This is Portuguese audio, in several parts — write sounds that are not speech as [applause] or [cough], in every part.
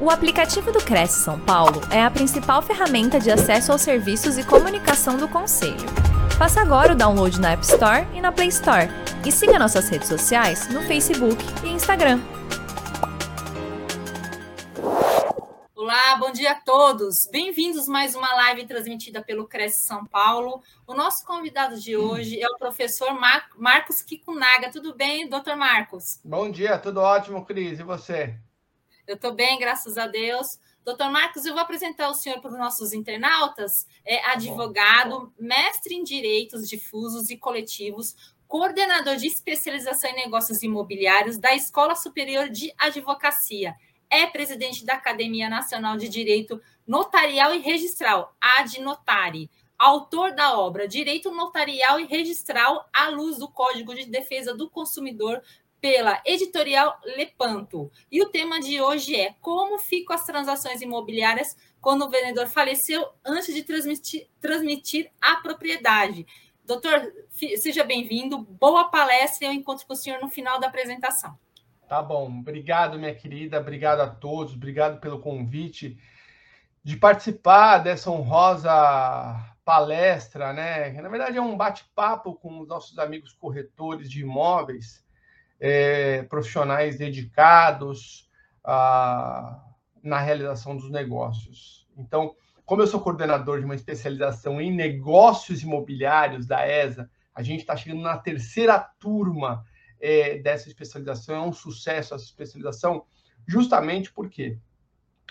O aplicativo do Cresce São Paulo é a principal ferramenta de acesso aos serviços e comunicação do Conselho. Faça agora o download na App Store e na Play Store. E siga nossas redes sociais no Facebook e Instagram. Olá, bom dia a todos. Bem-vindos mais uma live transmitida pelo Cresce São Paulo. O nosso convidado de hoje é o professor Mar Marcos Kikunaga. Tudo bem, doutor Marcos? Bom dia, tudo ótimo, Cris. E você? Eu estou bem, graças a Deus. Doutor Marcos, eu vou apresentar o senhor para os nossos internautas. É tá advogado, mestre em direitos difusos e coletivos, coordenador de especialização em negócios imobiliários da Escola Superior de Advocacia. É presidente da Academia Nacional de Direito Notarial e Registral, ADNotari. Autor da obra Direito Notarial e Registral à luz do Código de Defesa do Consumidor, pela editorial Lepanto. E o tema de hoje é como ficam as transações imobiliárias quando o vendedor faleceu antes de transmitir, transmitir a propriedade. Doutor, seja bem-vindo. Boa palestra e eu encontro com o senhor no final da apresentação. Tá bom. Obrigado, minha querida. Obrigado a todos. Obrigado pelo convite de participar dessa honrosa palestra, né? Na verdade, é um bate-papo com os nossos amigos corretores de imóveis é, profissionais dedicados a, na realização dos negócios. Então, como eu sou coordenador de uma especialização em negócios imobiliários da ESA, a gente está chegando na terceira turma é, dessa especialização. É um sucesso essa especialização, justamente por quê?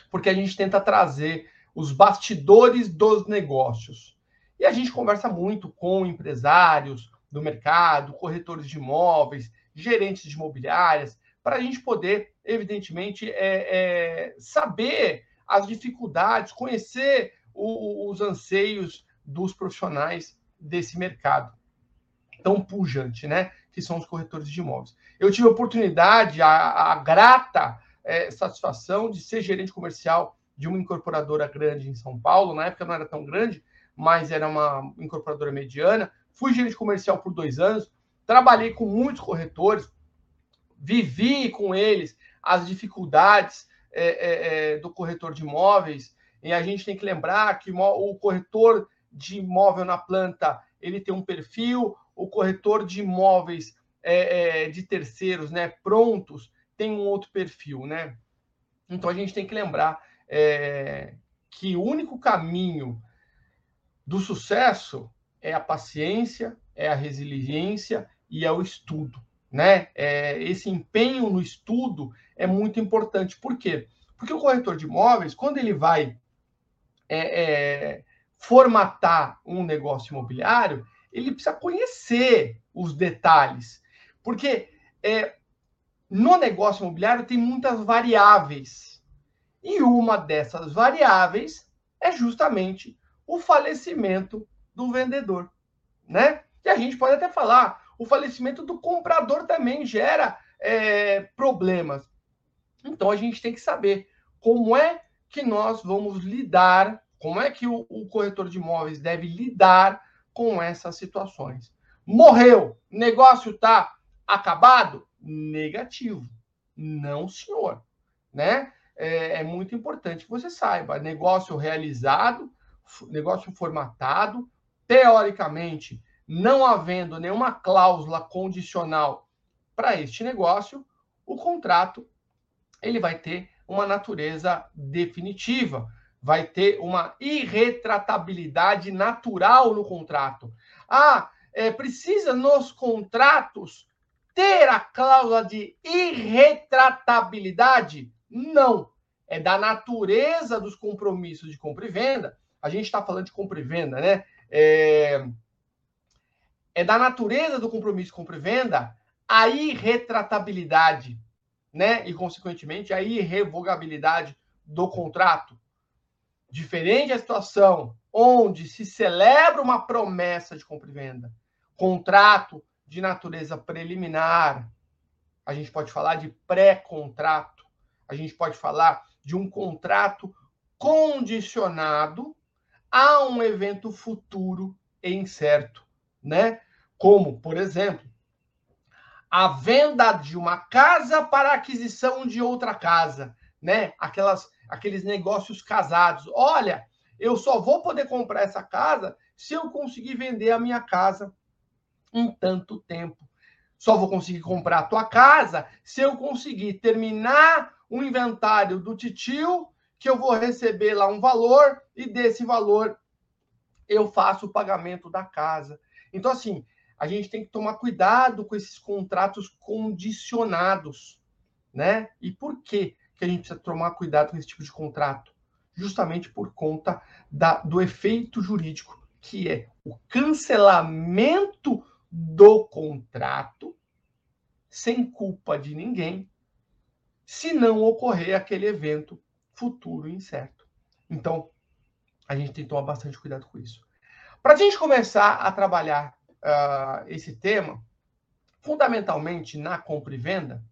Porque a gente tenta trazer os bastidores dos negócios. E a gente conversa muito com empresários do mercado, corretores de imóveis, gerentes de imobiliárias, para a gente poder, evidentemente, é, é, saber as dificuldades, conhecer o, os anseios dos profissionais desse mercado tão pujante, né? Que são os corretores de imóveis. Eu tive a oportunidade, a, a grata é, satisfação de ser gerente comercial de uma incorporadora grande em São Paulo. Na época não era tão grande, mas era uma incorporadora mediana. Fui gerente comercial por dois anos, Trabalhei com muitos corretores, vivi com eles as dificuldades é, é, é, do corretor de imóveis. E a gente tem que lembrar que o corretor de imóvel na planta ele tem um perfil, o corretor de imóveis é, é, de terceiros, né, prontos, tem um outro perfil, né? Então a gente tem que lembrar é, que o único caminho do sucesso é a paciência, é a resiliência e ao estudo. Né? É, esse empenho no estudo é muito importante. Por quê? Porque o corretor de imóveis, quando ele vai é, é, formatar um negócio imobiliário, ele precisa conhecer os detalhes. Porque é, no negócio imobiliário tem muitas variáveis. E uma dessas variáveis é justamente o falecimento do vendedor, né? E a gente pode até falar, o falecimento do comprador também gera é, problemas. Então a gente tem que saber como é que nós vamos lidar, como é que o, o corretor de imóveis deve lidar com essas situações. Morreu, negócio está acabado? Negativo. Não, senhor. Né? É, é, muito importante que você saiba. Negócio realizado, negócio formatado, teoricamente não havendo nenhuma cláusula condicional para este negócio, o contrato ele vai ter uma natureza definitiva, vai ter uma irretratabilidade natural no contrato. Ah, é, precisa nos contratos ter a cláusula de irretratabilidade? Não. É da natureza dos compromissos de compra e venda. A gente está falando de compra e venda, né? É, é da natureza do compromisso compra e venda a irretratabilidade, né? E, consequentemente, a irrevogabilidade do contrato. Diferente a situação onde se celebra uma promessa de compra e venda, contrato de natureza preliminar, a gente pode falar de pré-contrato, a gente pode falar de um contrato condicionado a um evento futuro e incerto, né? Como, por exemplo, a venda de uma casa para aquisição de outra casa. né? Aquelas, aqueles negócios casados. Olha, eu só vou poder comprar essa casa se eu conseguir vender a minha casa em tanto tempo. Só vou conseguir comprar a tua casa se eu conseguir terminar o inventário do titio, que eu vou receber lá um valor e desse valor eu faço o pagamento da casa. Então, assim, a gente tem que tomar cuidado com esses contratos condicionados, né? E por que, que a gente precisa tomar cuidado com esse tipo de contrato? Justamente por conta da, do efeito jurídico, que é o cancelamento do contrato sem culpa de ninguém, se não ocorrer aquele evento futuro incerto. Então, a gente tem que tomar bastante cuidado com isso. Para a gente começar a trabalhar uh, esse tema, fundamentalmente na compra e venda,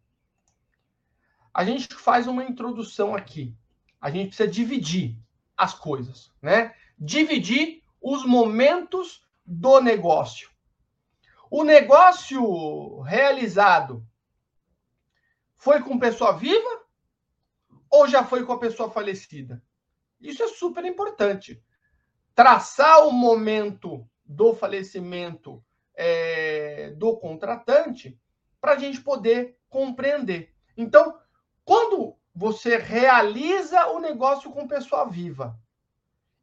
a gente faz uma introdução aqui. A gente precisa dividir as coisas, né? Dividir os momentos do negócio. O negócio realizado foi com pessoa viva ou já foi com a pessoa falecida? Isso é super importante. Traçar o momento do falecimento é, do contratante para a gente poder compreender. Então, quando você realiza o negócio com pessoa viva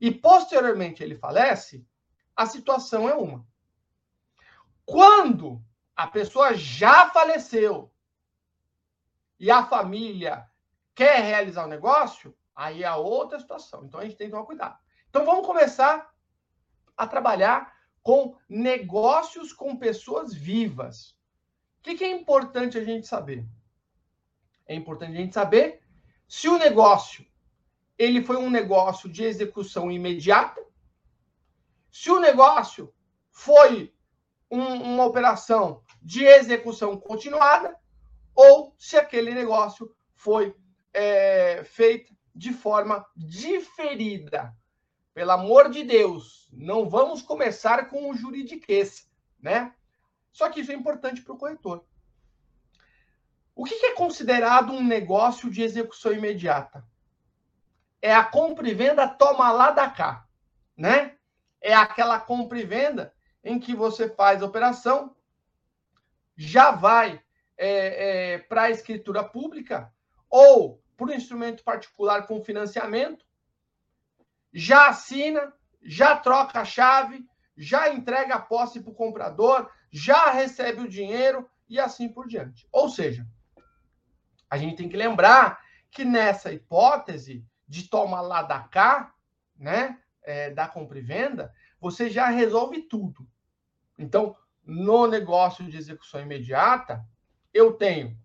e posteriormente ele falece, a situação é uma. Quando a pessoa já faleceu e a família quer realizar o negócio, aí é outra situação. Então a gente tem que tomar cuidado. Então vamos começar a trabalhar com negócios com pessoas vivas. O que, que é importante a gente saber? É importante a gente saber se o negócio ele foi um negócio de execução imediata, se o negócio foi um, uma operação de execução continuada, ou se aquele negócio foi é, feito de forma diferida. Pelo amor de Deus, não vamos começar com o juridiquês, né? Só que isso é importante para o corretor. O que é considerado um negócio de execução imediata? É a compra e venda toma lá da cá, né? É aquela compra e venda em que você faz a operação, já vai é, é, para a escritura pública ou para o instrumento particular com financiamento, já assina, já troca a chave, já entrega a posse para o comprador, já recebe o dinheiro e assim por diante. Ou seja, a gente tem que lembrar que nessa hipótese de toma lá da cá, né, é, da compra e venda, você já resolve tudo. Então, no negócio de execução imediata, eu tenho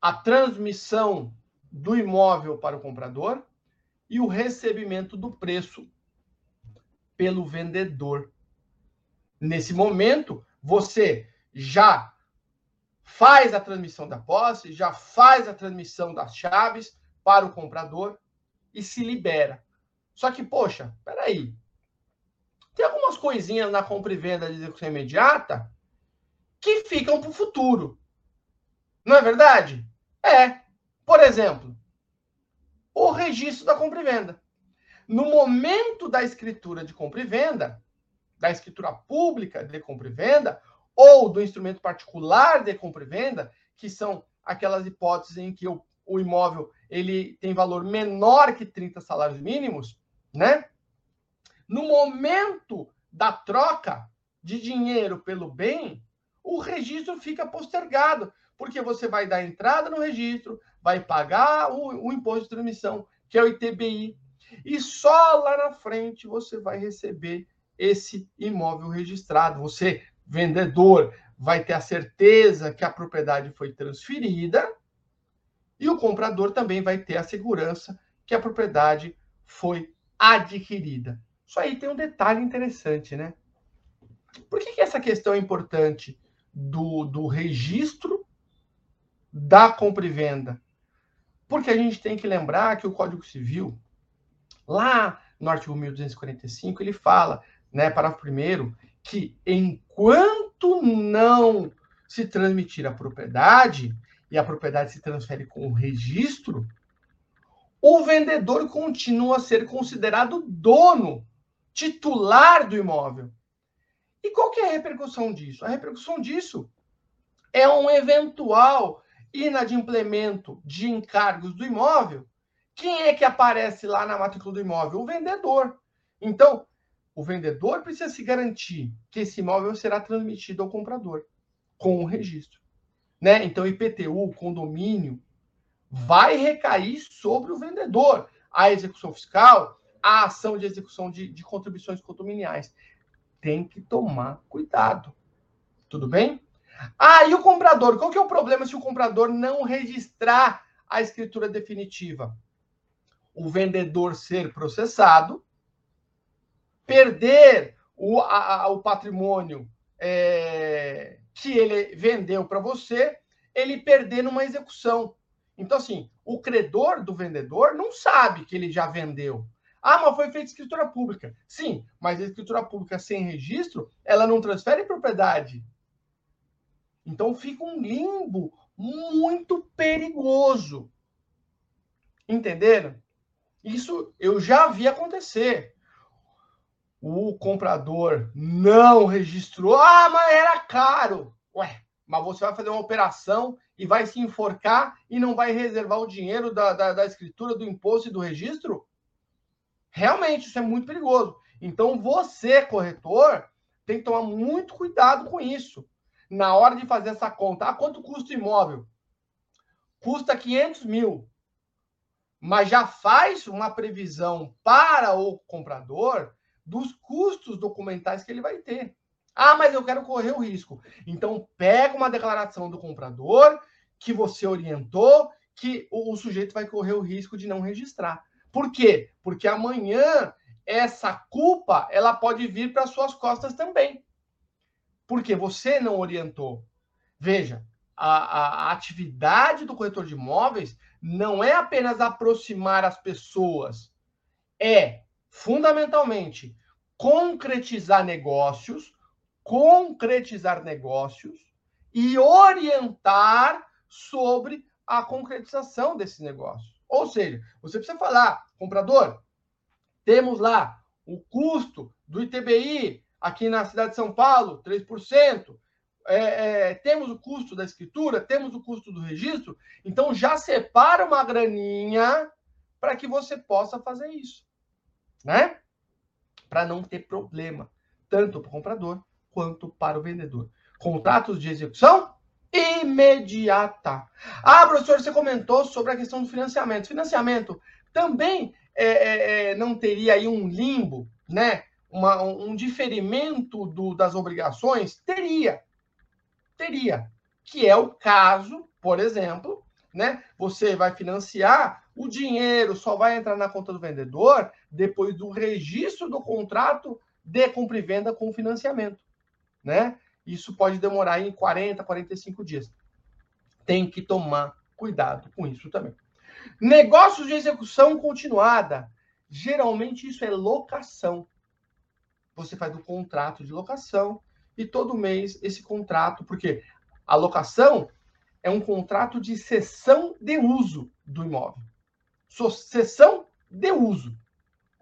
a transmissão do imóvel para o comprador e o recebimento do preço pelo vendedor. Nesse momento, você já faz a transmissão da posse, já faz a transmissão das chaves para o comprador e se libera. Só que, poxa, peraí. Tem algumas coisinhas na compra e venda de execução imediata que ficam para o futuro. Não é verdade? É. Por exemplo, o registro da compra e venda. No momento da escritura de compra e venda, da escritura pública de compra e venda, ou do instrumento particular de compra e venda, que são aquelas hipóteses em que o, o imóvel ele tem valor menor que 30 salários mínimos, né? No momento da troca de dinheiro pelo bem, o registro fica postergado, porque você vai dar entrada no registro, vai pagar o, o imposto de transmissão, que é o ITBI, e só lá na frente você vai receber esse imóvel registrado. Você, vendedor, vai ter a certeza que a propriedade foi transferida e o comprador também vai ter a segurança que a propriedade foi adquirida. Isso aí tem um detalhe interessante, né? Por que, que essa questão é importante do, do registro da compra e venda? Porque a gente tem que lembrar que o Código Civil, lá no artigo 1245, ele fala, né, parágrafo primeiro, que enquanto não se transmitir a propriedade, e a propriedade se transfere com o registro, o vendedor continua a ser considerado dono, titular do imóvel. E qual que é a repercussão disso? A repercussão disso é um eventual inadimplemento de encargos do imóvel. Quem é que aparece lá na matrícula do imóvel? O vendedor. Então, o vendedor precisa se garantir que esse imóvel será transmitido ao comprador com o registro. Né? Então, IPTU, condomínio, vai recair sobre o vendedor. A execução fiscal, a ação de execução de, de contribuições condominiais. Tem que tomar cuidado. Tudo bem? Ah, e o comprador? Qual que é o problema se o comprador não registrar a escritura definitiva? O vendedor ser processado, perder o, a, o patrimônio é, que ele vendeu para você, ele perder numa execução. Então, assim, o credor do vendedor não sabe que ele já vendeu. Ah, mas foi feita escritura pública. Sim, mas a escritura pública sem registro, ela não transfere propriedade. Então fica um limbo muito perigoso. Entenderam? Isso eu já vi acontecer. O comprador não registrou. Ah, mas era caro. Ué, mas você vai fazer uma operação e vai se enforcar e não vai reservar o dinheiro da, da, da escritura, do imposto e do registro? Realmente, isso é muito perigoso. Então, você, corretor, tem que tomar muito cuidado com isso. Na hora de fazer essa conta, ah, quanto custa o imóvel? Custa 500 mil. Mas já faz uma previsão para o comprador dos custos documentais que ele vai ter. Ah, mas eu quero correr o risco. Então, pega uma declaração do comprador que você orientou que o, sujeito vai correr o risco de não registrar. Por quê? Porque amanhã essa culpa ela pode vir para suas costas também. Porque você não orientou. Veja, a, a, atividade do corretor de imóveis não é apenas aproximar as pessoas, é fundamentalmente concretizar negócios, concretizar negócios e orientar sobre a concretização desse negócio. Ou seja, você precisa falar, comprador, temos lá o custo do ITBI aqui na cidade de São Paulo, 3%. É, é, temos o custo da escritura, temos o custo do registro, então já separa uma graninha para que você possa fazer isso, né? Para não ter problema, tanto para o comprador quanto para o vendedor. Contratos de execução imediata. Ah, professor, você comentou sobre a questão do financiamento. Financiamento também é, é, é, não teria aí um limbo, né? Uma, um diferimento do, das obrigações? Teria. Teria. Que é o caso, por exemplo, né? Você vai financiar, o dinheiro só vai entrar na conta do vendedor depois do registro do contrato de compra e venda com financiamento, né? Isso pode demorar em 40, 45 dias. Tem que tomar cuidado com isso também. Negócios de execução continuada. Geralmente isso é locação. Você faz o contrato de locação e todo mês esse contrato, porque a locação é um contrato de cessão de uso do imóvel. Cessão de uso.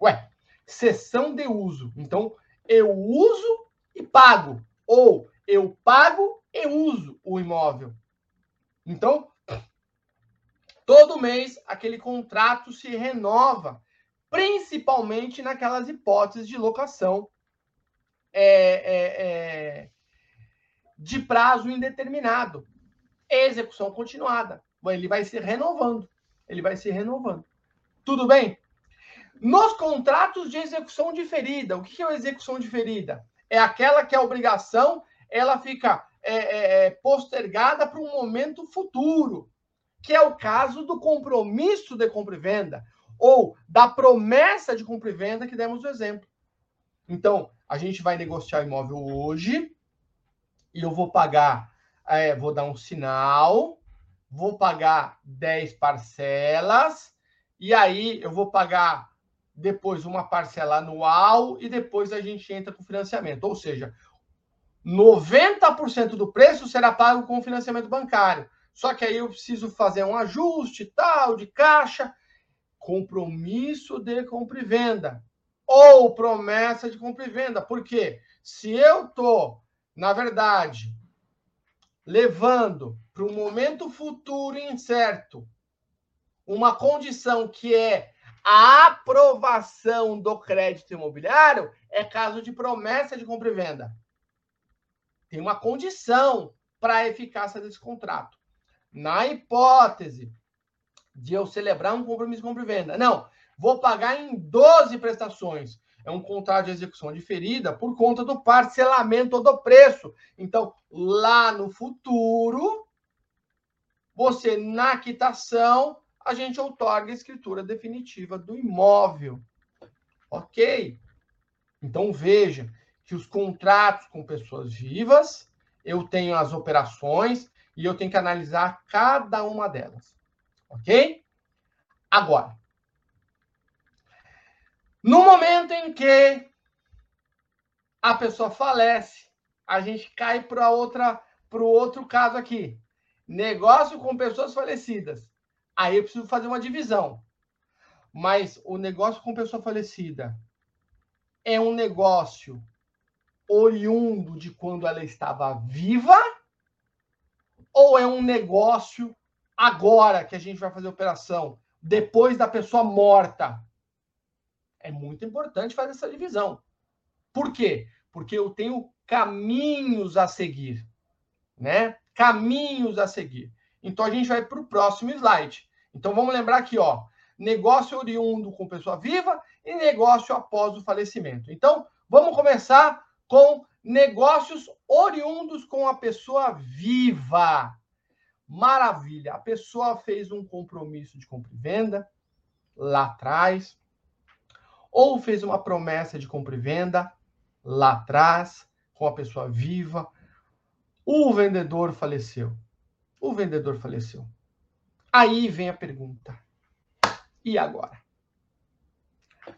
Ué, cessão de uso. Então, eu uso e pago. Ou eu pago e uso o imóvel. Então, todo mês aquele contrato se renova, principalmente naquelas hipóteses de locação é, é, é, de prazo indeterminado, execução continuada. Ele vai se renovando, ele vai se renovando. Tudo bem? Nos contratos de execução diferida, o que é a execução diferida? é aquela que a obrigação ela fica é, é, é postergada para um momento futuro, que é o caso do compromisso de compra e venda, ou da promessa de compra e venda que demos o exemplo. Então, a gente vai negociar o imóvel hoje, e eu vou pagar, é, vou dar um sinal, vou pagar 10 parcelas, e aí eu vou pagar depois uma parcela anual e depois a gente entra com financiamento. Ou seja, 90% do preço será pago com financiamento bancário. só que aí eu preciso fazer um ajuste tal de caixa, compromisso de compra e venda ou promessa de compra e venda. Por quê? Se eu tô, na verdade, levando para um momento futuro incerto uma condição que é a aprovação do crédito imobiliário, é caso de promessa de compra e venda. Tem uma condição para a eficácia desse contrato. Na hipótese de eu celebrar um compromisso de compra e venda, não, vou pagar em 12 prestações. É um contrato de execução diferida por conta do parcelamento do preço. Então, lá no futuro, você, na quitação, a gente outorga a escritura definitiva do imóvel. Ok? Então, veja que os contratos com pessoas vivas, eu tenho as operações e eu tenho que analisar cada uma delas. Ok? Agora, no momento em que a pessoa falece, a gente cai para outra para o outro caso aqui. Negócio com pessoas falecidas. Aí eu preciso fazer uma divisão. Mas o negócio com pessoa falecida é um negócio oriundo de quando ela estava viva ou é um negócio agora que a gente vai fazer operação, depois da pessoa morta? É muito importante fazer essa divisão. Por quê? Porque eu tenho caminhos a seguir, né? Caminhos a seguir. Então a gente vai para o próximo slide. Então vamos lembrar aqui, ó, negócio oriundo com pessoa viva e negócio após o falecimento. Então vamos começar com negócios oriundos com a pessoa viva. Maravilha! A pessoa fez um compromisso de compra e venda lá atrás, ou fez uma promessa de compra e venda lá atrás, com a pessoa viva. O vendedor faleceu. O vendedor faleceu. Aí vem a pergunta: e agora?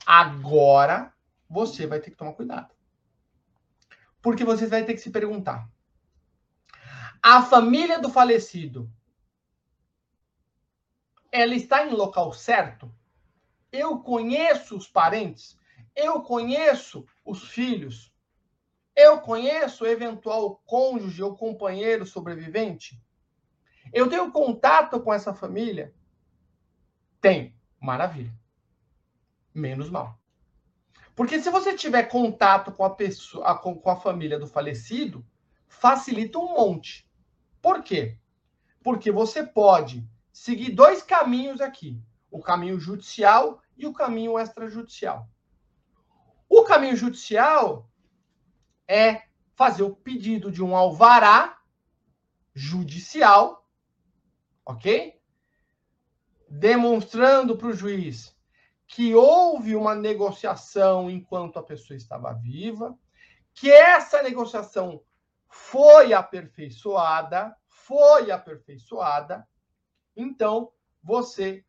Agora você vai ter que tomar cuidado. Porque você vai ter que se perguntar: a família do falecido ela está em local certo? Eu conheço os parentes, eu conheço os filhos, eu conheço o eventual cônjuge ou companheiro sobrevivente? Eu tenho contato com essa família? Tenho. Maravilha. Menos mal. Porque se você tiver contato com a pessoa, com a família do falecido, facilita um monte. Por quê? Porque você pode seguir dois caminhos aqui: o caminho judicial e o caminho extrajudicial. O caminho judicial é fazer o pedido de um alvará judicial ok? Demonstrando para o juiz que houve uma negociação enquanto a pessoa estava viva, que essa negociação foi aperfeiçoada, foi aperfeiçoada, então você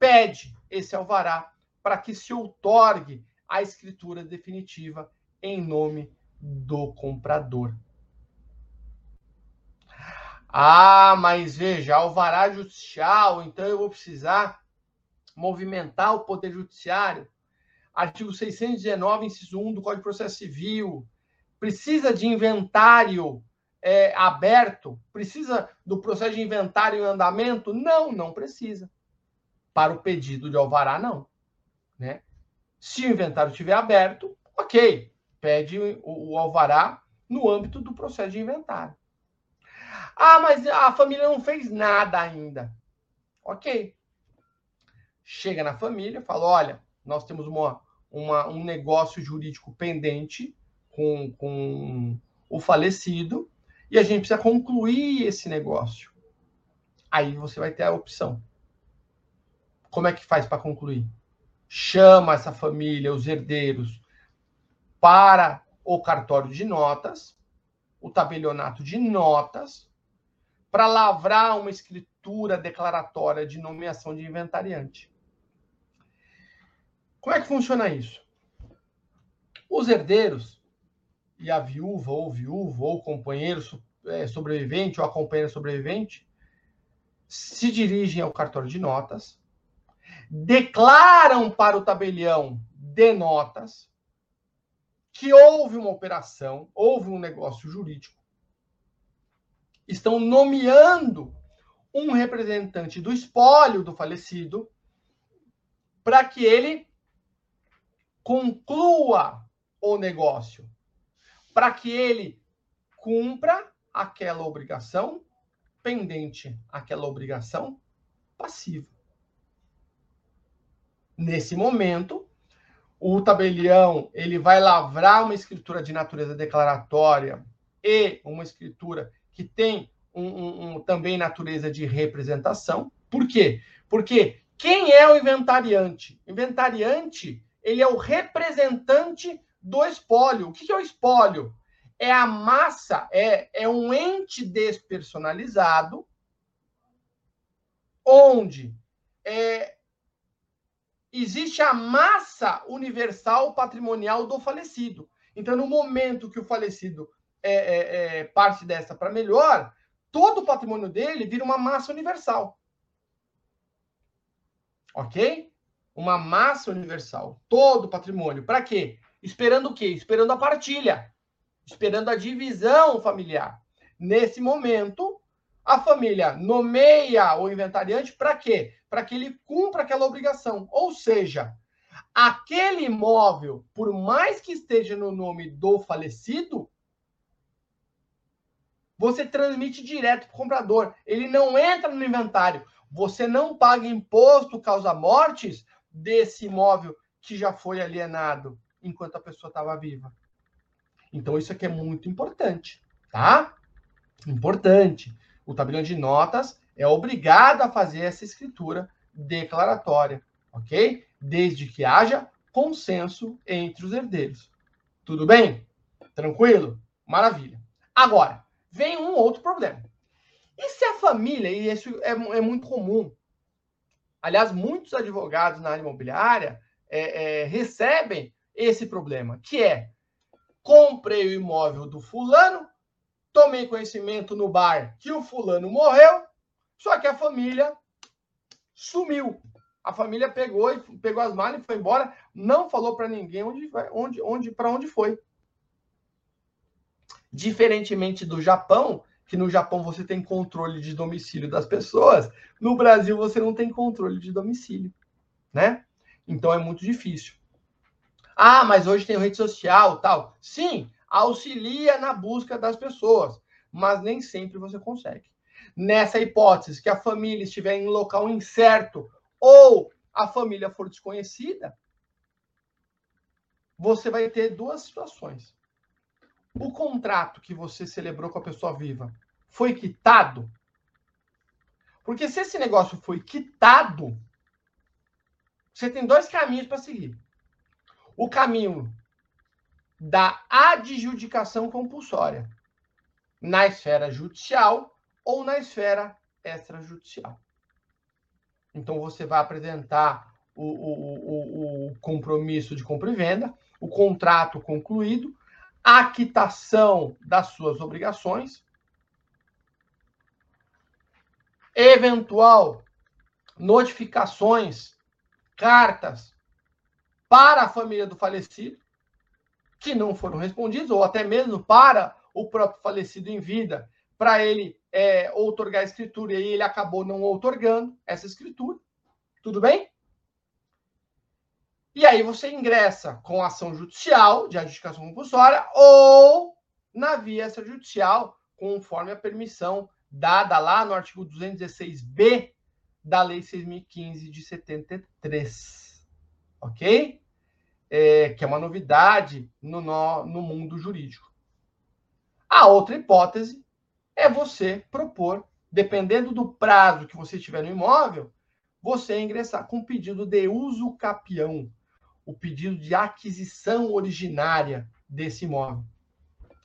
pede esse alvará para que se outorgue a escritura definitiva em nome do comprador. Ah, mas veja, alvará judicial, então eu vou precisar movimentar o poder judiciário. Artigo 619, inciso 1 do Código de Processo Civil. Precisa de inventário é, aberto? Precisa do processo de inventário em andamento? Não, não precisa. Para o pedido de alvará, não. Né? Se o inventário estiver aberto, ok, pede o, o alvará no âmbito do processo de inventário. Ah, mas a família não fez nada ainda. Ok. Chega na família, fala: olha, nós temos uma, uma, um negócio jurídico pendente com, com o falecido e a gente precisa concluir esse negócio. Aí você vai ter a opção. Como é que faz para concluir? Chama essa família, os herdeiros, para o cartório de notas, o tabelionato de notas, para lavrar uma escritura declaratória de nomeação de inventariante. Como é que funciona isso? Os herdeiros e a viúva ou viúvo ou companheiro é, sobrevivente ou a companheira sobrevivente se dirigem ao cartório de notas, declaram para o tabelião de notas que houve uma operação, houve um negócio jurídico, estão nomeando um representante do espólio do falecido para que ele conclua o negócio, para que ele cumpra aquela obrigação pendente, aquela obrigação passiva. Nesse momento, o tabelião ele vai lavrar uma escritura de natureza declaratória e uma escritura que tem um, um, um, também natureza de representação. Por quê? Porque quem é o inventariante? Inventariante ele é o representante do espólio. O que é o espólio? É a massa, é, é um ente despersonalizado, onde é, existe a massa universal patrimonial do falecido. Então, no momento que o falecido é, é, é parte dessa para melhor, todo o patrimônio dele vira uma massa universal. Ok? Uma massa universal. Todo o patrimônio. Para quê? Esperando o quê? Esperando a partilha. Esperando a divisão familiar. Nesse momento, a família nomeia o inventariante para quê? Para que ele cumpra aquela obrigação. Ou seja, aquele imóvel, por mais que esteja no nome do falecido, você transmite direto para o comprador. Ele não entra no inventário. Você não paga imposto causa mortes desse imóvel que já foi alienado enquanto a pessoa estava viva. Então, isso aqui é muito importante, tá? Importante. O tabelião de notas é obrigado a fazer essa escritura declaratória, ok? Desde que haja consenso entre os herdeiros. Tudo bem? Tranquilo? Maravilha. Agora, vem um outro problema. E se a família, e isso é, é muito comum, aliás, muitos advogados na área imobiliária é, é, recebem esse problema, que é comprei o imóvel do fulano, tomei conhecimento no bar que o fulano morreu, só que a família sumiu. A família pegou e pegou as malas e foi embora, não falou para ninguém onde, onde, onde, para onde foi. Diferentemente do Japão, que no Japão você tem controle de domicílio das pessoas, no Brasil você não tem controle de domicílio, né? Então é muito difícil. Ah, mas hoje tem rede social, tal. Sim, auxilia na busca das pessoas, mas nem sempre você consegue. Nessa hipótese que a família estiver em local incerto ou a família for desconhecida, você vai ter duas situações. O contrato que você celebrou com a pessoa viva foi quitado? Porque se esse negócio foi quitado, você tem dois caminhos para seguir o caminho da adjudicação compulsória na esfera judicial ou na esfera extrajudicial. Então, você vai apresentar o, o, o, o compromisso de compra e venda, o contrato concluído, a quitação das suas obrigações, eventual notificações, cartas para a família do falecido, que não foram respondidos, ou até mesmo para o próprio falecido em vida, para ele é, outorgar a escritura, e ele acabou não outorgando essa escritura. Tudo bem? E aí você ingressa com ação judicial de adjudicação compulsória ou na via extrajudicial, conforme a permissão dada lá no artigo 216b da Lei 6.015 de 73. Ok? É, que é uma novidade no, no, no mundo jurídico. A outra hipótese é você propor, dependendo do prazo que você tiver no imóvel, você ingressar com pedido de uso capião, o pedido de aquisição originária desse imóvel.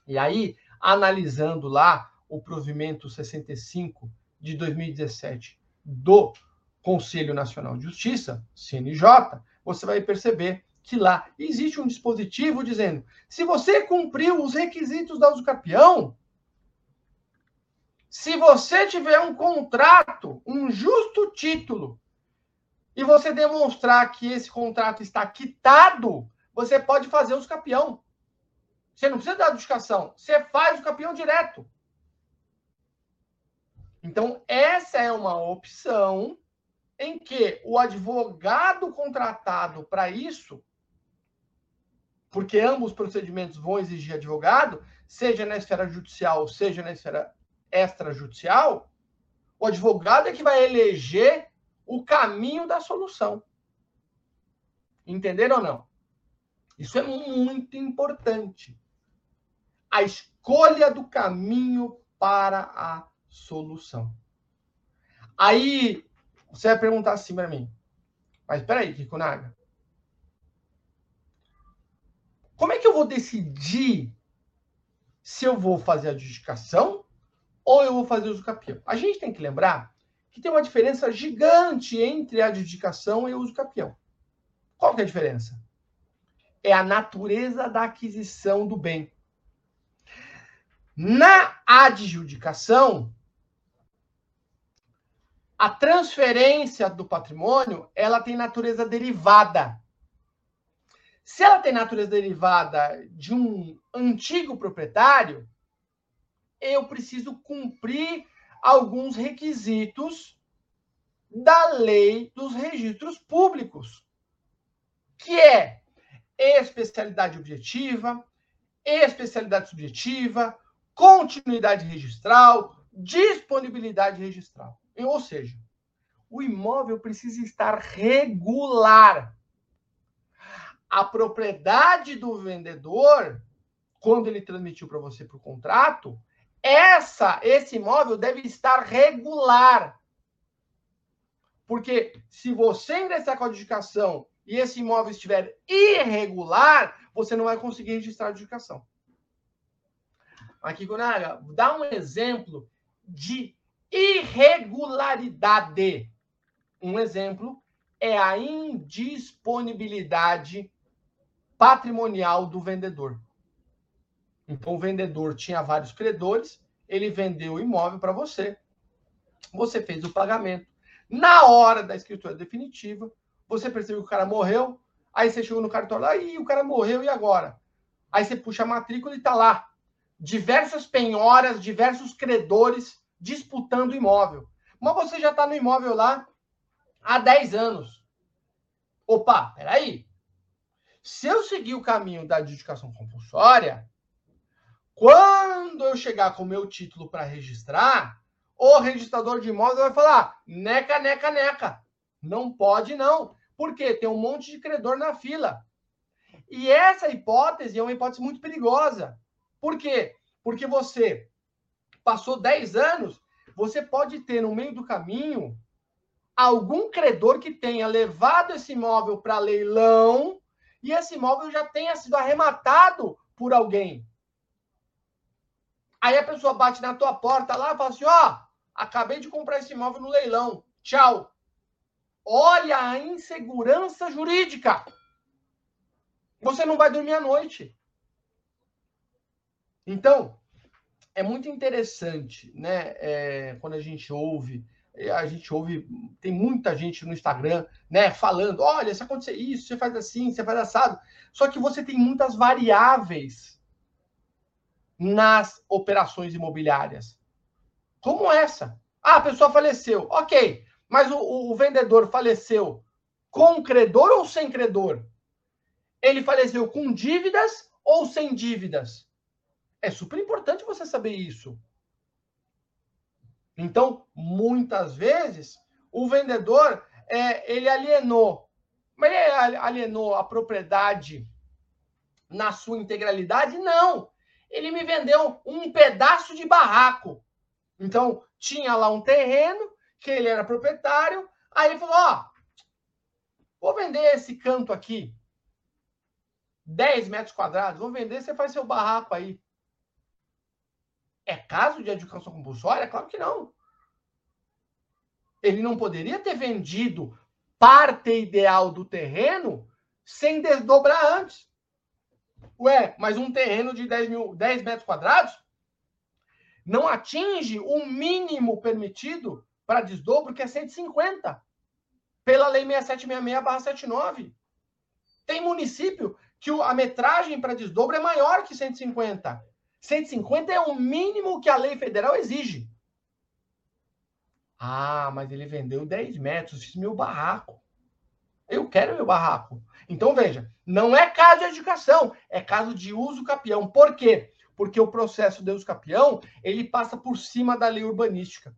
E aí, analisando lá o provimento 65 de 2017 do Conselho Nacional de Justiça, CNJ, você vai perceber que lá existe um dispositivo dizendo: se você cumpriu os requisitos da usucapião, Se você tiver um contrato, um justo título, e você demonstrar que esse contrato está quitado, você pode fazer os campeão. Você não precisa da adjudicação, você faz o campeão direto. Então, essa é uma opção em que o advogado contratado para isso, porque ambos os procedimentos vão exigir advogado, seja na esfera judicial, seja na esfera extrajudicial, o advogado é que vai eleger o caminho da solução. Entenderam ou não? Isso é muito importante. A escolha do caminho para a solução. Aí você vai perguntar assim para mim, mas espera aí, Kikunaga. Como é que eu vou decidir se eu vou fazer a adjudicação ou eu vou fazer uso capião? A gente tem que lembrar que tem uma diferença gigante entre a adjudicação e o uso capião. Qual que é a diferença? É a natureza da aquisição do bem. Na adjudicação, a transferência do patrimônio, ela tem natureza derivada. Se ela tem natureza derivada de um antigo proprietário, eu preciso cumprir alguns requisitos da lei dos registros públicos, que é especialidade objetiva, especialidade subjetiva, continuidade registral, disponibilidade registral. Ou seja, o imóvel precisa estar regular. A propriedade do vendedor, quando ele transmitiu para você por contrato, essa esse imóvel deve estar regular. Porque se você ingressar com a adjudicação e esse imóvel estiver irregular, você não vai conseguir registrar a adjudicação. Aqui, Gunaga, dá um exemplo de irregularidade. Um exemplo é a indisponibilidade patrimonial do vendedor. Então, o vendedor tinha vários credores, ele vendeu o imóvel para você. Você fez o pagamento. Na hora da escritura definitiva, você percebeu que o cara morreu, aí você chegou no cartório lá, e o cara morreu, e agora? Aí você puxa a matrícula e está lá. Diversas penhoras, diversos credores disputando o imóvel. Mas você já está no imóvel lá há 10 anos. Opa, peraí. Se eu seguir o caminho da adjudicação compulsória, quando eu chegar com o meu título para registrar, o registrador de imóveis vai falar: neca, neca, neca. Não pode, não. Porque tem um monte de credor na fila. E essa hipótese é uma hipótese muito perigosa. Por quê? Porque você passou 10 anos, você pode ter no meio do caminho algum credor que tenha levado esse imóvel para leilão e esse imóvel já tenha sido arrematado por alguém. Aí a pessoa bate na tua porta lá e fala assim: ó, oh, acabei de comprar esse imóvel no leilão. Tchau. Olha a insegurança jurídica. Você não vai dormir à noite. Então, é muito interessante, né? É, quando a gente ouve, a gente ouve, tem muita gente no Instagram, né? Falando, olha, se acontecer isso, você faz assim, você faz assado. Só que você tem muitas variáveis nas operações imobiliárias. Como essa. Ah, a pessoa faleceu. Ok, mas o, o vendedor faleceu com credor ou sem credor? Ele faleceu com dívidas ou sem dívidas? É super importante você saber isso. Então, muitas vezes, o vendedor é, ele alienou, mas ele alienou a propriedade na sua integralidade? Não. Ele me vendeu um pedaço de barraco. Então, tinha lá um terreno que ele era proprietário. Aí ele falou: Ó, vou vender esse canto aqui, 10 metros quadrados, vou vender, você faz seu barraco aí. É caso de adjudicação compulsória? Claro que não. Ele não poderia ter vendido parte ideal do terreno sem desdobrar antes. Ué, mas um terreno de 10, mil, 10 metros quadrados? não atinge o mínimo permitido para desdobro, que é 150, pela Lei 6766-79. Tem município que a metragem para desdobro é maior que 150. 150 é o mínimo que a lei federal exige. Ah, mas ele vendeu 10 metros, fiz meu barraco. Eu quero meu barraco. Então, veja, não é caso de educação, é caso de uso capião. Por quê? Porque o processo de uso capião, ele passa por cima da lei urbanística.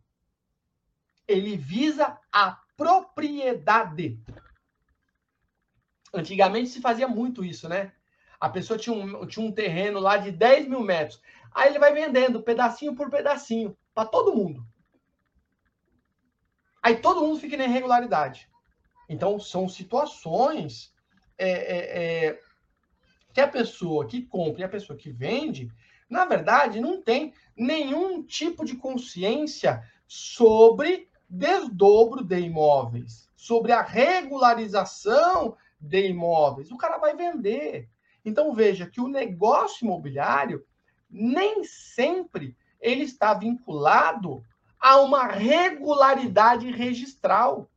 Ele visa a propriedade. Antigamente se fazia muito isso, né? A pessoa tinha um, tinha um terreno lá de 10 mil metros. Aí ele vai vendendo pedacinho por pedacinho para todo mundo. Aí todo mundo fica na irregularidade. Então, são situações é, é, é, que a pessoa que compra e a pessoa que vende, na verdade, não tem nenhum tipo de consciência sobre desdobro de imóveis, sobre a regularização de imóveis. O cara vai vender. Então, veja que o negócio imobiliário nem sempre ele está vinculado a uma regularidade registral.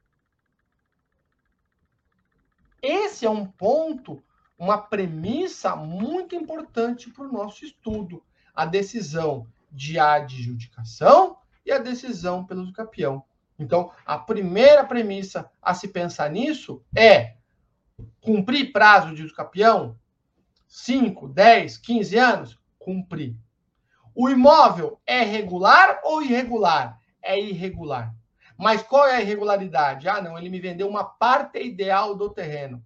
Esse é um ponto, uma premissa muito importante para o nosso estudo. A decisão de adjudicação e a decisão pelo campeão. Então, a primeira premissa a se pensar nisso é cumprir prazo de campeão? 5, 10, 15 anos? Cumprir. O imóvel é regular ou irregular? É irregular. Mas qual é a irregularidade? Ah, não, ele me vendeu uma parte ideal do terreno,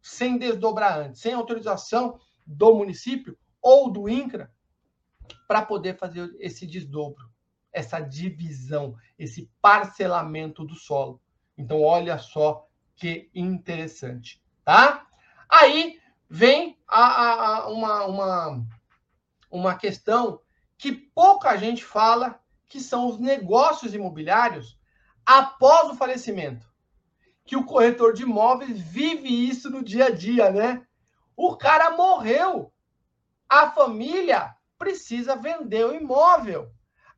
sem desdobrar antes, sem autorização do município ou do INCRA, para poder fazer esse desdobro, essa divisão, esse parcelamento do solo. Então, olha só que interessante, tá? Aí vem a, a, a uma, uma, uma questão que pouca gente fala, que são os negócios imobiliários após o falecimento. Que o corretor de imóveis vive isso no dia a dia, né? O cara morreu. A família precisa vender o imóvel.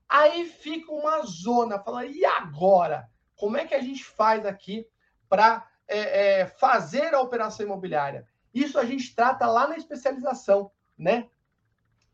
Aí fica uma zona, fala, e agora? Como é que a gente faz aqui para é, é, fazer a operação imobiliária? Isso a gente trata lá na especialização, né?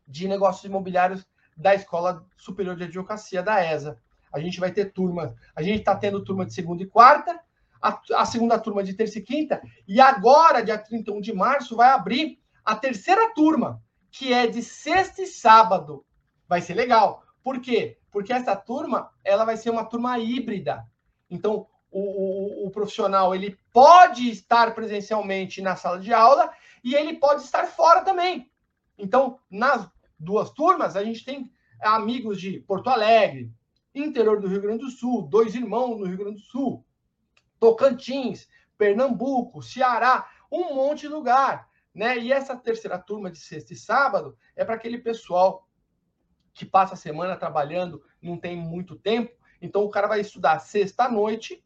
De negócios imobiliários da Escola Superior de Advocacia da ESA. A gente vai ter turma, a gente está tendo turma de segunda e quarta, a, a, segunda turma de terça e quinta, e agora, dia 31 de março, vai abrir a terceira turma, que é de sexta e sábado. Vai ser legal. Por quê? Porque essa turma, ela vai ser uma turma híbrida. Então, o, o, o profissional, ele pode estar presencialmente na sala de aula e ele pode estar fora também. Então, nas duas turmas, a gente tem amigos de Porto Alegre, interior do Rio Grande do Sul, dois irmãos no Rio Grande do Sul, Tocantins, Pernambuco, Ceará, um monte de lugar, né? E essa terceira turma de sexta e sábado é para aquele pessoal que passa a semana trabalhando, não tem muito tempo, então o cara vai estudar sexta noite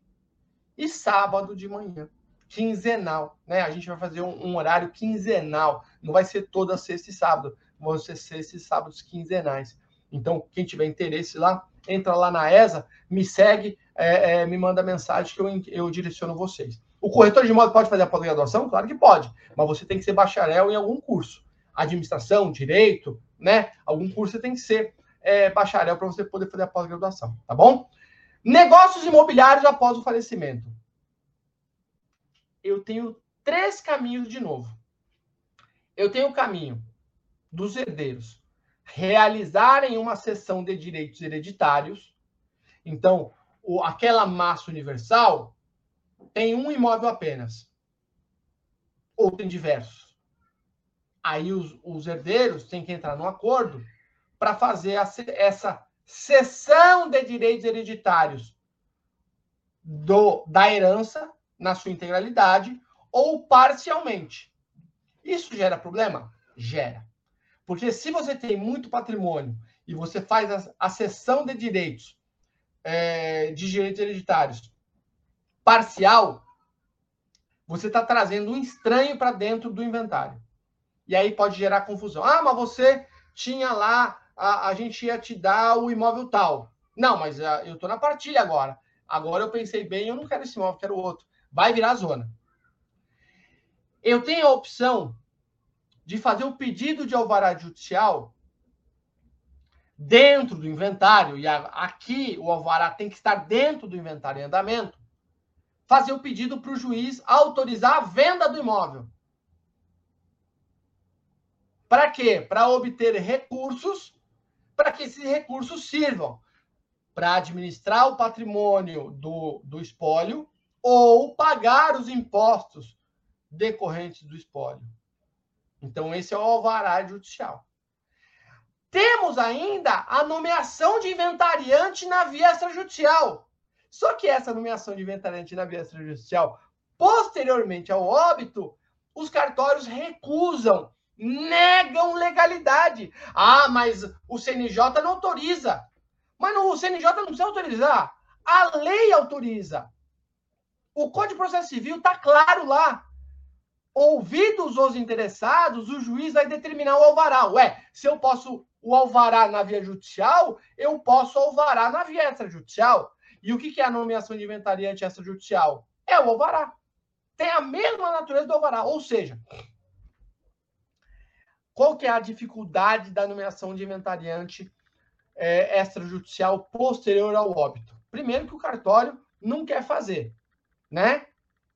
e sábado de manhã, quinzenal, né? A gente vai fazer um, um horário quinzenal, não vai ser toda sexta e sábado, vão ser sexta e sábados quinzenais. Então, quem tiver interesse lá, entra lá na ESA, me segue, é, é, me manda mensagem que eu, eu direciono vocês. O corretor de imóvel pode fazer a pós-graduação? Claro que pode, mas você tem que ser bacharel em algum curso. Administração, direito, né? Algum curso você tem que ser é, bacharel para você poder fazer a pós-graduação, tá bom? Negócios imobiliários após o falecimento. Eu tenho três caminhos de novo. Eu tenho o caminho dos herdeiros realizarem uma sessão de direitos hereditários. Então, o, aquela massa universal tem um imóvel apenas, ou tem diversos. Aí os, os herdeiros têm que entrar num acordo para fazer essa cessão de direitos hereditários do, da herança na sua integralidade ou parcialmente. Isso gera problema? Gera. Porque se você tem muito patrimônio e você faz a, a cessão de direitos, é, de direitos hereditários parcial, você está trazendo um estranho para dentro do inventário. E aí pode gerar confusão. Ah, mas você tinha lá a, a gente ia te dar o imóvel tal. Não, mas a, ah, eu estou na partilha agora. Agora eu pensei bem, eu não quero esse imóvel, quero outro. Vai virar zona. Eu tenho a opção de fazer o pedido de alvará judicial dentro do inventário, e aqui o alvará tem que estar dentro do inventário em andamento, fazer o pedido para o juiz autorizar a venda do imóvel. Para quê? Para obter recursos, para que esses recursos sirvam para administrar o patrimônio do, do espólio ou pagar os impostos decorrentes do espólio. Então, esse é o alvará judicial. Temos ainda a nomeação de inventariante na via extrajudicial. Só que essa nomeação de inventariante na via extrajudicial, posteriormente ao óbito, os cartórios recusam, negam legalidade. Ah, mas o CNJ não autoriza. Mas o CNJ não precisa autorizar. A lei autoriza. O Código de Processo Civil está claro lá. Ouvidos os interessados, o juiz vai determinar o alvará. Ué, se eu posso o alvará na via judicial, eu posso alvará na via extrajudicial. E o que é a nomeação de inventariante extrajudicial? É o alvará. Tem a mesma natureza do alvará. Ou seja, qual que é a dificuldade da nomeação de inventariante é, extrajudicial posterior ao óbito. Primeiro que o cartório não quer fazer, né?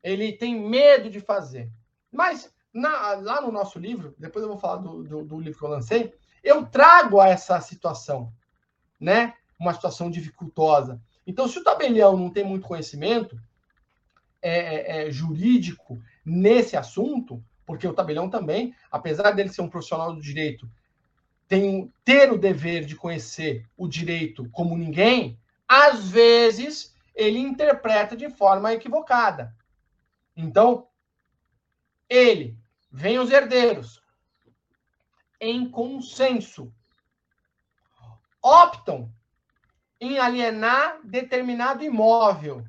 Ele tem medo de fazer. Mas na, lá no nosso livro, depois eu vou falar do, do, do, livro que eu lancei, eu trago essa situação, né? Uma situação dificultosa. Então, se o tabelião não tem muito conhecimento é, é, é, jurídico nesse assunto, porque o tabelião também, apesar dele ser um profissional do direito tem ter o dever de conhecer o direito como ninguém, às vezes ele interpreta de forma equivocada. Então, ele, vem os herdeiros, em consenso, optam em alienar determinado imóvel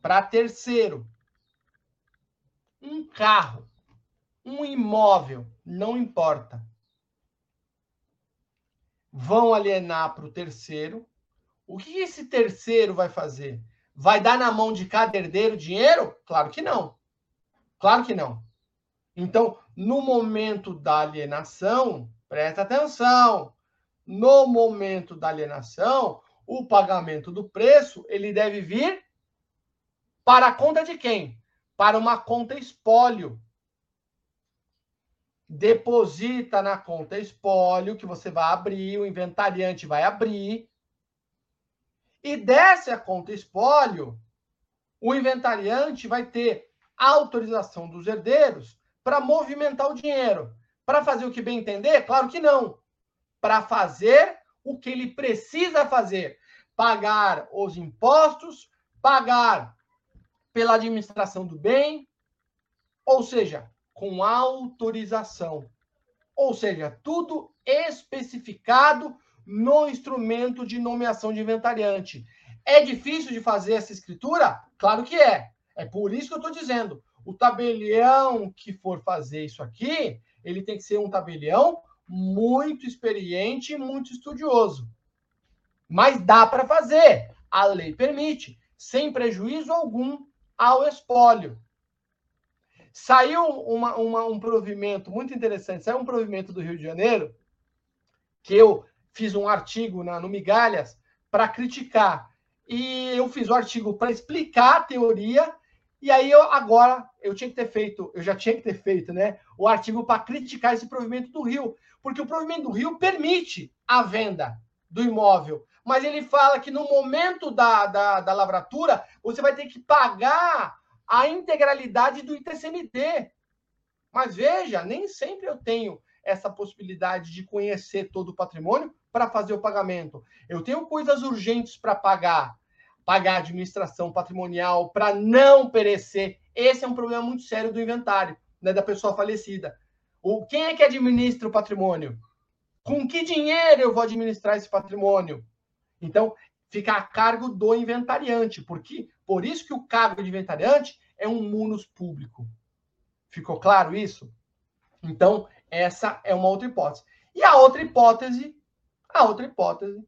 para terceiro. Um carro, um imóvel, não importa vão alienar para o terceiro. O que esse terceiro vai fazer? Vai dar na mão de cada herdeiro dinheiro? Claro que não. Claro que não. Então, no momento da alienação, presta atenção. No momento da alienação, o pagamento do preço, ele deve vir para a conta de quem? Para uma conta espólio deposita na conta espólio, que você vai abrir, o inventariante vai abrir, e desce a conta espólio, o inventariante vai ter autorização dos herdeiros para movimentar o dinheiro. Para fazer o que bem entender? Claro que não. Para fazer o que ele precisa fazer: pagar os impostos, pagar pela administração do bem, ou seja, com autorização. Ou seja, tudo especificado no instrumento de nomeação de inventariante. É difícil de fazer essa escritura? Claro que é. É por isso que eu estou dizendo. O tabelião que for fazer isso aqui, ele tem que ser um tabelião muito experiente e muito estudioso. Mas dá para fazer. A lei permite, sem prejuízo algum ao espólio. Saiu uma, uma, um provimento muito interessante, saiu um provimento do Rio de Janeiro, que eu fiz um artigo na, no Migalhas para criticar. E eu fiz o artigo para explicar a teoria, e aí eu agora eu tinha que ter feito, eu já tinha que ter feito, né? O artigo para criticar esse provimento do Rio, porque o provimento do Rio permite a venda do imóvel, mas ele fala que no momento da, da, da lavratura você vai ter que pagar a integralidade do ITCMD. Mas veja, nem sempre eu tenho essa possibilidade de conhecer todo o patrimônio para fazer o pagamento. Eu tenho coisas urgentes para pagar, pagar administração patrimonial para não perecer. Esse é um problema muito sério do inventário, né, da pessoa falecida. O quem é que administra o patrimônio? Com que dinheiro eu vou administrar esse patrimônio? Então, fica a cargo do inventariante, porque por isso que o cargo de inventariante é um munus público. Ficou claro isso? Então, essa é uma outra hipótese. E a outra hipótese, a outra hipótese,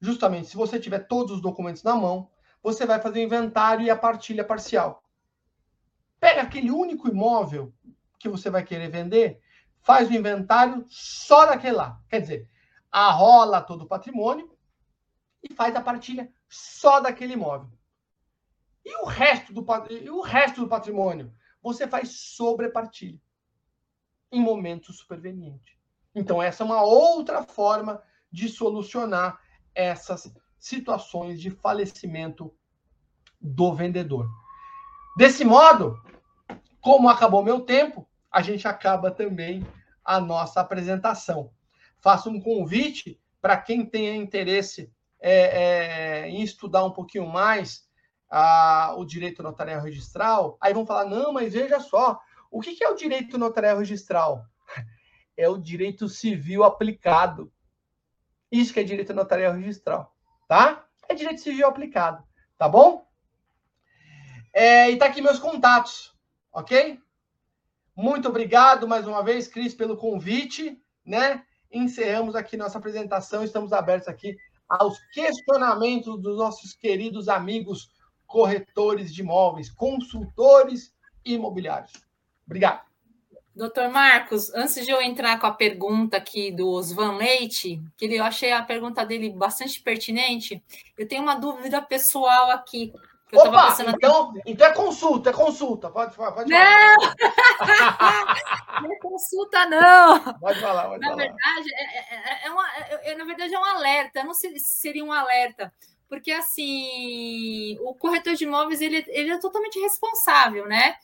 justamente se você tiver todos os documentos na mão, você vai fazer o inventário e a partilha parcial. Pega aquele único imóvel que você vai querer vender, faz o inventário só daquele lá. Quer dizer, arrola todo o patrimônio faz a partilha só daquele imóvel. E o resto do, e o resto do patrimônio? Você faz sobrepartilha em momento superveniente. Então, essa é uma outra forma de solucionar essas situações de falecimento do vendedor. Desse modo, como acabou meu tempo, a gente acaba também a nossa apresentação. Faço um convite para quem tenha interesse é, é, em estudar um pouquinho mais a, o direito notarial registral. Aí vão falar: não, mas veja só, o que, que é o direito notarial registral? [laughs] É o direito civil aplicado. Isso que é direito notarial registral, tá? É direito civil aplicado, tá bom? É, e tá aqui meus contatos, ok? Muito obrigado mais uma vez, Cris, pelo convite, né? Encerramos aqui nossa apresentação, estamos abertos aqui aos questionamentos dos nossos queridos amigos corretores de imóveis, consultores imobiliários. Obrigado. Doutor Marcos, antes de eu entrar com a pergunta aqui do Osvan Leite, que eu achei a pergunta dele bastante pertinente, eu tenho uma dúvida pessoal aqui. Opa, então, então é consulta, é consulta. Pode, pode não! [laughs] não é consulta, não. Pode falar, pode na falar. Verdade, é, é, é, é uma, é, na verdade, é um alerta. Eu não sei se seria um alerta. Porque, assim, o corretor de imóveis, ele, ele é totalmente responsável, né?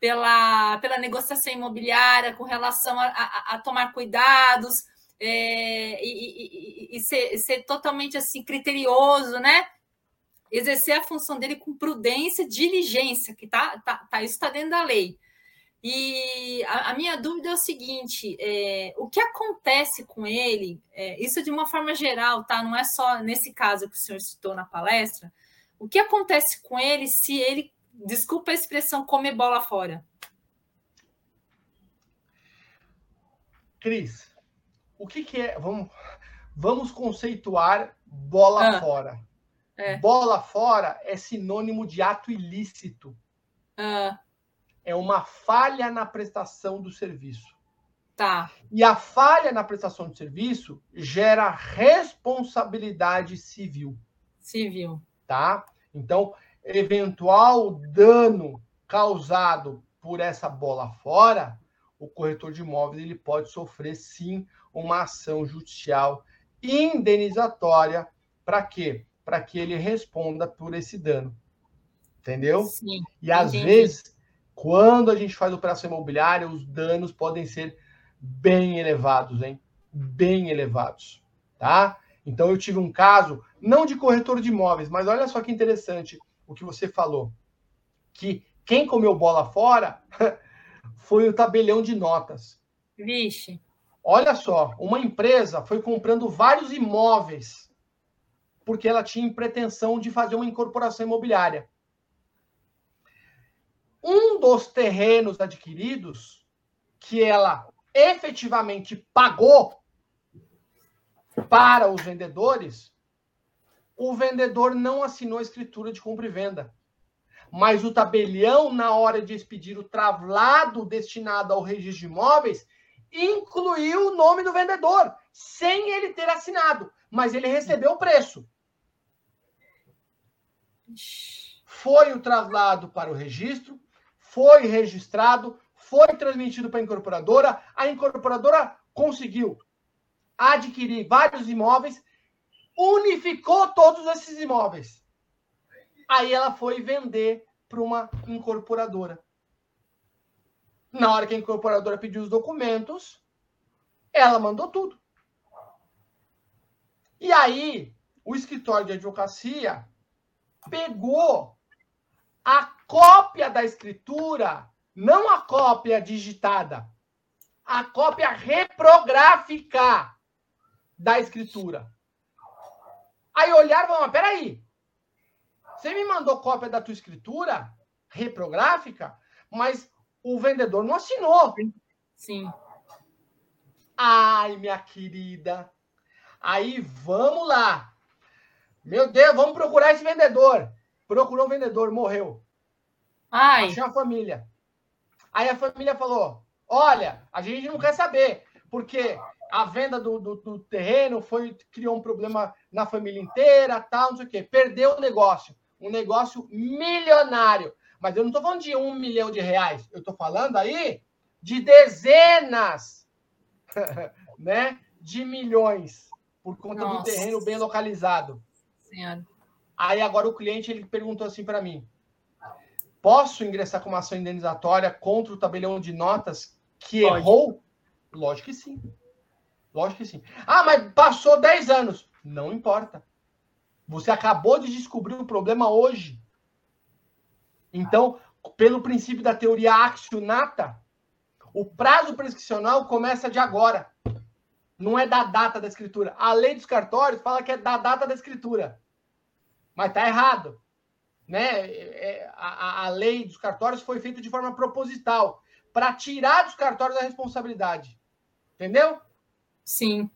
Pela, pela negociação imobiliária, com relação a, a, a tomar cuidados é, e, e, e ser, ser totalmente, assim, criterioso, né? Exercer a função dele com prudência, diligência, que tá, tá, tá isso está dentro da lei. E a, a, minha dúvida é o seguinte: é, o que acontece com ele, é, isso de uma forma geral, tá? Não é só nesse caso que o senhor citou na palestra. O que acontece com ele se ele, desculpa a expressão, comer bola fora? Cris, o que, que é? Vamos, vamos conceituar bola ah. fora. É. Bola fora é sinônimo de ato ilícito. Ah. É uma falha na prestação do serviço. Tá. E a falha na prestação de serviço gera responsabilidade civil. Civil. Tá? Então, eventual dano causado por essa bola fora, o corretor de imóveis ele pode sofrer sim uma ação judicial indenizatória para quê? Para que ele responda por esse dano. Entendeu? Sim. E às entendi. vezes, quando a gente faz operação imobiliária, os danos podem ser bem elevados, hein? Bem elevados, tá? Então eu tive um caso, não de corretor de imóveis, mas olha só que interessante o que você falou. Que quem comeu bola fora [laughs] foi o tabelião de notas. Vixe. Olha só, uma empresa foi comprando vários imóveis porque ela tinha pretensão de fazer uma incorporação imobiliária. Um dos terrenos adquiridos, que ela efetivamente pagou para os vendedores, o vendedor não assinou a escritura de compra e venda. Mas o tabelião, na hora de expedir o traslado destinado ao registro de imóveis, incluiu o nome do vendedor, sem ele ter assinado, mas ele recebeu o preço. Foi o traslado para o registro, foi registrado, foi transmitido para a incorporadora, a incorporadora conseguiu adquirir vários imóveis, unificou todos esses imóveis. Aí ela foi vender para uma incorporadora. Na hora que a incorporadora pediu os documentos, ela mandou tudo. E aí, o escritório de advocacia pegou a cópia da escritura, não a cópia digitada, a cópia reprográfica da escritura. Aí olharam e falaram, peraí, você me mandou cópia da tua escritura reprográfica, mas o vendedor não assinou. Sim. Ai, minha querida. Aí vamos lá. Meu Deus, vamos procurar esse vendedor. Procurou o vendedor, morreu. Ai. Achei a família. Aí a família falou: Olha, a gente não quer saber, porque a venda do, do, do, terreno foi criou um problema na família inteira, tal, não sei o quê. Perdeu o negócio, um negócio milionário. Mas eu não estou falando de um milhão de reais, eu estou falando aí de dezenas, [laughs] né, de milhões por conta Nossa. do terreno bem localizado. Senhora. Aí agora o cliente ele perguntou assim para mim: posso ingressar com uma ação indenizatória contra o tabelião de notas que Pode. errou? Lógico que sim. Lógico que sim. Ah, mas passou 10 anos. Não importa. Você acabou de descobrir o problema hoje. Então, pelo princípio da teoria axionata, o prazo prescricional começa de agora. Não é da data da escritura. A lei dos cartórios fala que é da data da escritura. Mas está errado. Né? É, a, a lei dos cartórios foi feita de forma proposital para tirar dos cartórios a responsabilidade. Entendeu? Sim.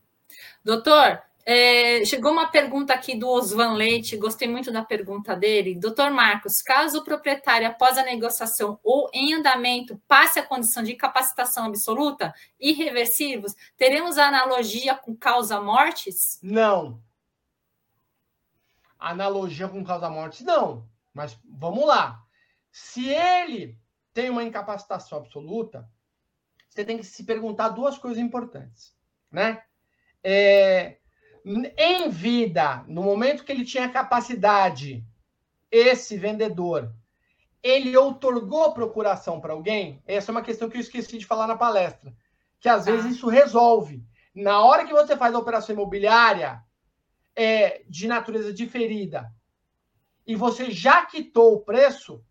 Doutor, é, chegou uma pergunta aqui do Osvan Leite, gostei muito da pergunta dele. Doutor Marcos, caso o proprietário, após a negociação ou em andamento, passe a condição de incapacitação absoluta, irreversíveis, teremos analogia com causa-mortes? Não. Analogia com causa-mortes, não. Mas vamos lá. Se ele tem uma incapacitação absoluta, você tem que se perguntar duas coisas importantes né? É, em vida, no momento que ele tinha capacidade, esse vendedor, ele outorgou procuração para alguém? Essa é uma questão que eu esqueci de falar na palestra. Que às vezes ah. isso resolve. Na hora que você faz a operação imobiliária é, de natureza diferida e você já quitou o preço,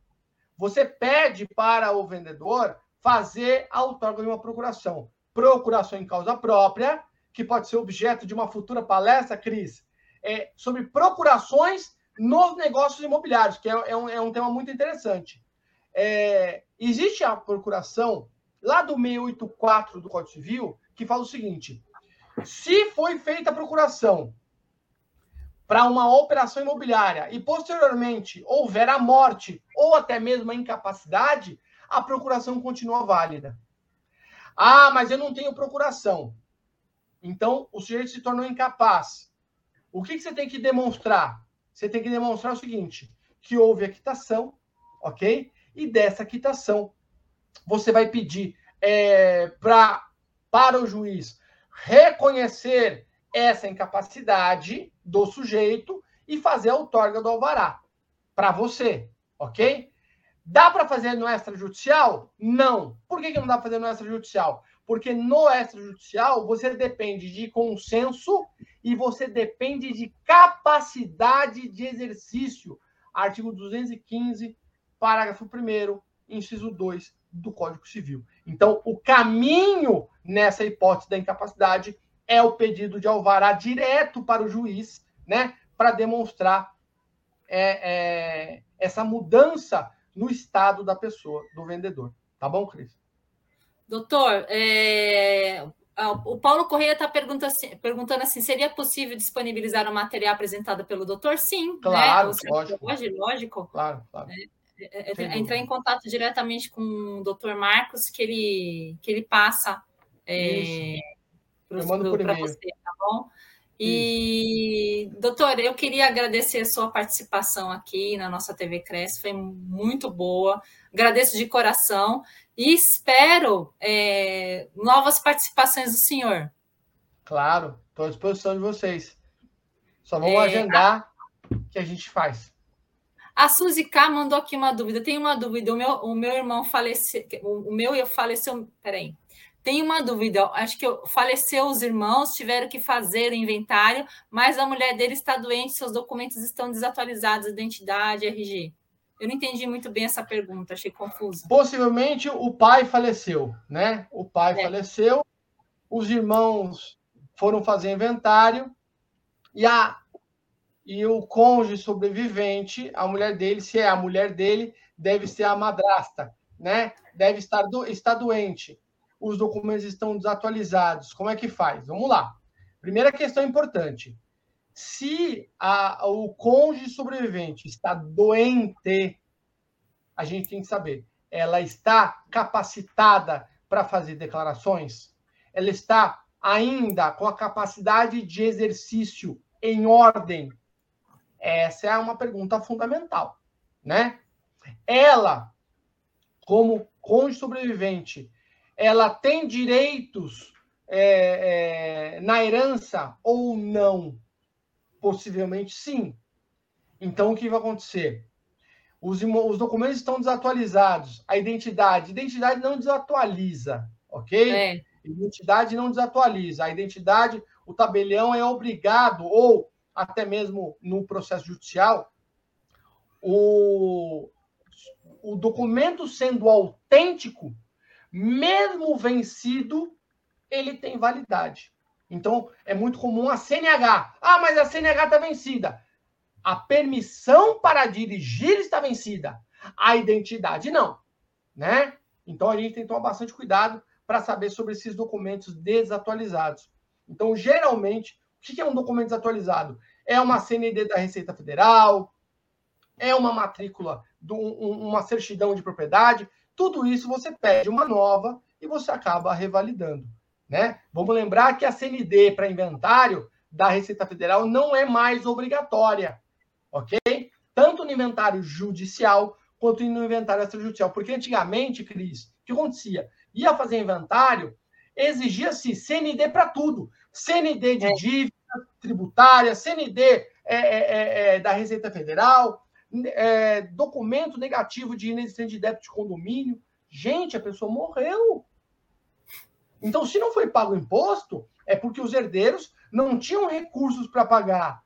você pede para o vendedor fazer a outorga de uma procuração procuração em causa própria, que pode ser objeto de uma futura palestra, Cris, é, sobre procurações nos negócios imobiliários, que é, é, um, é um, tema muito interessante. É, existe a procuração lá do 684 do Código Civil, que fala o seguinte: se foi feita a procuração para uma operação imobiliária e posteriormente houver a morte ou até mesmo a incapacidade, a procuração continua válida. Ah, mas eu não tenho procuração. Então, o sujeito se tornou incapaz. O que, que você tem que demonstrar? Você tem que demonstrar o seguinte: que houve a quitação, ok? E dessa quitação, você vai pedir é, pra, para o juiz reconhecer essa incapacidade do sujeito e fazer a outorga do alvará para você, ok? Dá para fazer no extrajudicial? Não. Por que, que não dá para fazer no extrajudicial? Porque no extrajudicial você depende de consenso e você depende de capacidade de exercício. Artigo 215, parágrafo 1, inciso 2 do Código Civil. Então, o caminho nessa hipótese da incapacidade é o pedido de alvará direto para o juiz, né, para demonstrar é, é, essa mudança no estado da pessoa, do vendedor. Tá bom, Cris? Doutor, é... o Paulo Correia está perguntando assim, seria possível disponibilizar o material apresentado pelo doutor? Sim, né? claro, né? lógico. lógico. Claro, claro. É, é, é entrar em contato diretamente com o doutor Marcos, que ele, que ele passa é, para você, tá bom? E, doutor, eu queria agradecer a sua participação aqui na nossa TV Cresce, foi muito boa. Agradeço de coração e espero é, novas participações do senhor. Claro, estou à disposição de vocês. Só vamos é, agendar a... que a gente faz. A Suzy K mandou aqui uma dúvida. Tem uma dúvida. O meu, o meu irmão faleceu. O meu faleceu. Peraí. Tem uma dúvida, acho que faleceu os irmãos, tiveram que fazer o inventário, mas a mulher dele está doente, seus documentos estão desatualizados, identidade, RG. Eu não entendi muito bem essa pergunta, achei confuso. Possivelmente o pai faleceu, né? O pai é. faleceu, os irmãos foram fazer inventário e a e o cônjuge sobrevivente, a mulher dele, se é a mulher dele, deve ser a madrasta, né? Deve estar do, estar doente os documentos estão desatualizados, como é que faz? Vamos lá. Primeira questão importante. Se a, o cônjuge sobrevivente está doente, a gente tem que saber, ela está capacitada para fazer declarações? Ela está ainda com a capacidade de exercício em ordem? Essa é uma pergunta fundamental, né? Ela, como cônjuge sobrevivente, ela tem direitos é, é, na herança ou não? Possivelmente sim. Então, o que vai acontecer? Os, os documentos estão desatualizados. A identidade. Identidade não desatualiza, ok? É. Identidade não desatualiza. A identidade, o tabelião é obrigado, ou até mesmo no processo judicial, o, o documento sendo autêntico, mesmo vencido, ele tem validade. Então, é muito comum a CNH. Ah, mas a CNH está vencida. A permissão para dirigir está vencida. A identidade não, né? Então a gente tem que tomar bastante cuidado para saber sobre esses documentos desatualizados. Então, geralmente, o que é um documento desatualizado? É uma CND da Receita Federal, é uma matrícula, uma certidão de propriedade. Tudo isso você pede uma nova e você acaba revalidando. Né? Vamos lembrar que a CND para inventário da Receita Federal não é mais obrigatória, ok? Tanto no inventário judicial quanto no inventário extrajudicial. Porque antigamente, Cris, o que acontecia? Ia fazer inventário, exigia-se CND para tudo. CND de é. dívida tributária, CND é, é, é, é, da Receita Federal, é, documento negativo de inexistência de débito de condomínio. Gente, a pessoa morreu. Então, se não foi pago o imposto, é porque os herdeiros não tinham recursos para pagar.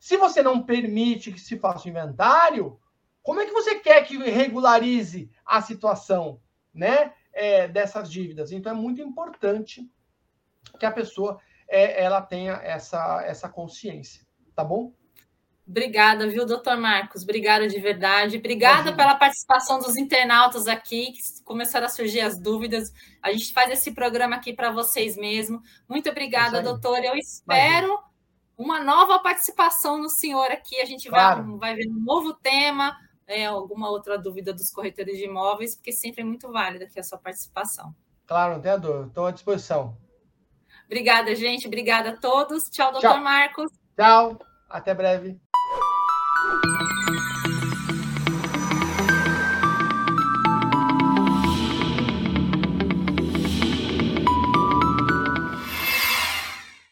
Se você não permite que se faça o inventário, como é que você quer que regularize a situação né, é, dessas dívidas? Então, é muito importante que a pessoa é, ela tenha essa, essa consciência, tá bom? Obrigada, viu, doutor Marcos? Obrigada de verdade. Obrigada pela participação dos internautas aqui, que começaram a surgir as dúvidas. A gente faz esse programa aqui para vocês mesmo. Muito obrigada, doutor. Eu espero Imagina. uma nova participação no senhor aqui. A gente claro. vai, vai ver um novo tema, é, alguma outra dúvida dos corretores de imóveis, porque sempre é muito válida aqui a sua participação. Claro, não tem a dor. Estou à disposição. Obrigada, gente. Obrigada a todos. Tchau, doutor. Marcos. Tchau. Até breve. Thank you.